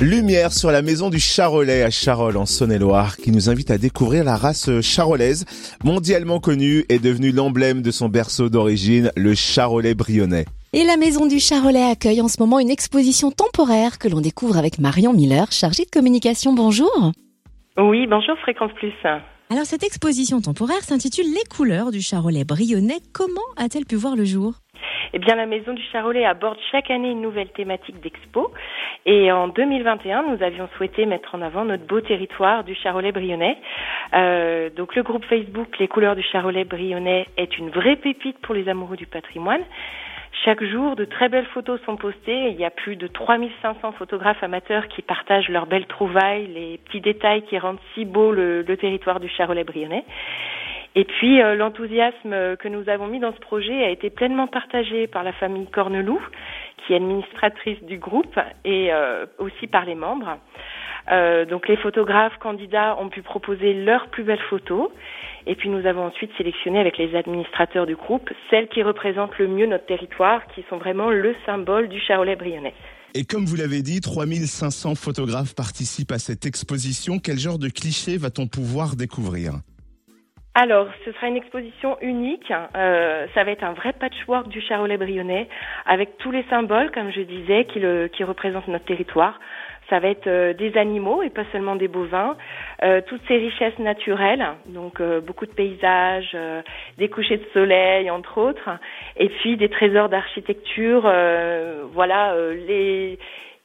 Lumière sur la maison du Charolais à Charolles en Saône-et-Loire qui nous invite à découvrir la race charolaise mondialement connue et devenue l'emblème de son berceau d'origine, le Charolais brionnais. Et la maison du Charolais accueille en ce moment une exposition temporaire que l'on découvre avec Marion Miller, chargée de communication. Bonjour. Oui, bonjour Fréquence Plus. Alors cette exposition temporaire s'intitule Les couleurs du Charolais brionnais. Comment a-t-elle pu voir le jour? Eh bien, la Maison du Charolais aborde chaque année une nouvelle thématique d'expo. Et en 2021, nous avions souhaité mettre en avant notre beau territoire du Charolais brionnais. Euh, donc, le groupe Facebook Les couleurs du Charolais brionnais est une vraie pépite pour les amoureux du patrimoine. Chaque jour, de très belles photos sont postées. Il y a plus de 3500 photographes amateurs qui partagent leurs belles trouvailles, les petits détails qui rendent si beau le, le territoire du Charolais brionnais. Et puis euh, l'enthousiasme que nous avons mis dans ce projet a été pleinement partagé par la famille Corneloup, qui est administratrice du groupe, et euh, aussi par les membres. Euh, donc les photographes candidats ont pu proposer leurs plus belles photos. Et puis nous avons ensuite sélectionné avec les administrateurs du groupe celles qui représentent le mieux notre territoire, qui sont vraiment le symbole du Charolais brionnais. Et comme vous l'avez dit, 3500 photographes participent à cette exposition. Quel genre de clichés va-t-on pouvoir découvrir? Alors, ce sera une exposition unique. Euh, ça va être un vrai patchwork du Charolais brionnais avec tous les symboles, comme je disais, qui, le, qui représentent notre territoire. Ça va être euh, des animaux et pas seulement des bovins, euh, toutes ces richesses naturelles, donc euh, beaucoup de paysages, euh, des couchers de soleil entre autres, et puis des trésors d'architecture. voilà, les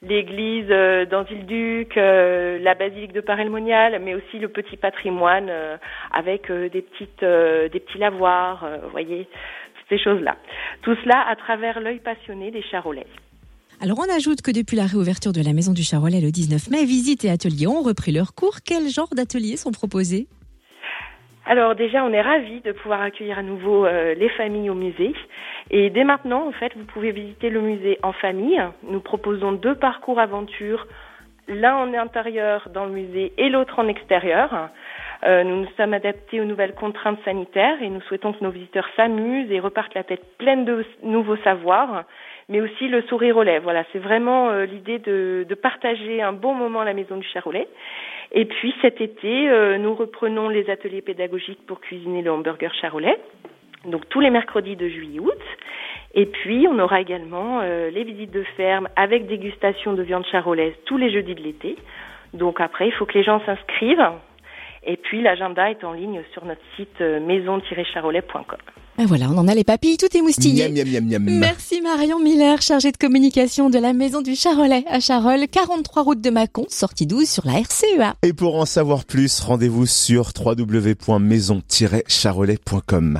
l'église euh, d'Anville-Duc, euh, la basilique de Parelmonial, mais aussi le petit patrimoine euh, avec des petites des petits lavoirs, vous voyez, ces choses-là. Tout cela à travers l'œil passionné des Charolais. Alors on ajoute que depuis la réouverture de la Maison du Charolais le 19 mai, visites et ateliers ont repris leur cours. Quel genre d'ateliers sont proposés? Alors déjà, on est ravis de pouvoir accueillir à nouveau euh, les familles au musée. Et dès maintenant, en fait, vous pouvez visiter le musée en famille. Nous proposons deux parcours aventure, l'un en intérieur dans le musée et l'autre en extérieur. Euh, nous nous sommes adaptés aux nouvelles contraintes sanitaires et nous souhaitons que nos visiteurs s'amusent et repartent la tête pleine de nouveaux savoirs, mais aussi le sourire au lèvres. Voilà, c'est vraiment euh, l'idée de, de, partager un bon moment à la Maison du Charolais. Et puis cet été, euh, nous reprenons les ateliers pédagogiques pour cuisiner le hamburger charolais, donc tous les mercredis de juillet-août. Et puis on aura également euh, les visites de ferme avec dégustation de viande charolaise tous les jeudis de l'été. Donc après, il faut que les gens s'inscrivent. Et puis l'agenda est en ligne sur notre site euh, maison-charolais.com. Ben voilà, on en a les papilles, tout est moustillé. Merci Marion Miller, chargée de communication de la Maison du Charolais à Charolles, 43 route de Mâcon, sortie 12 sur la RCEA. Et pour en savoir plus, rendez-vous sur www.maison-charolais.com.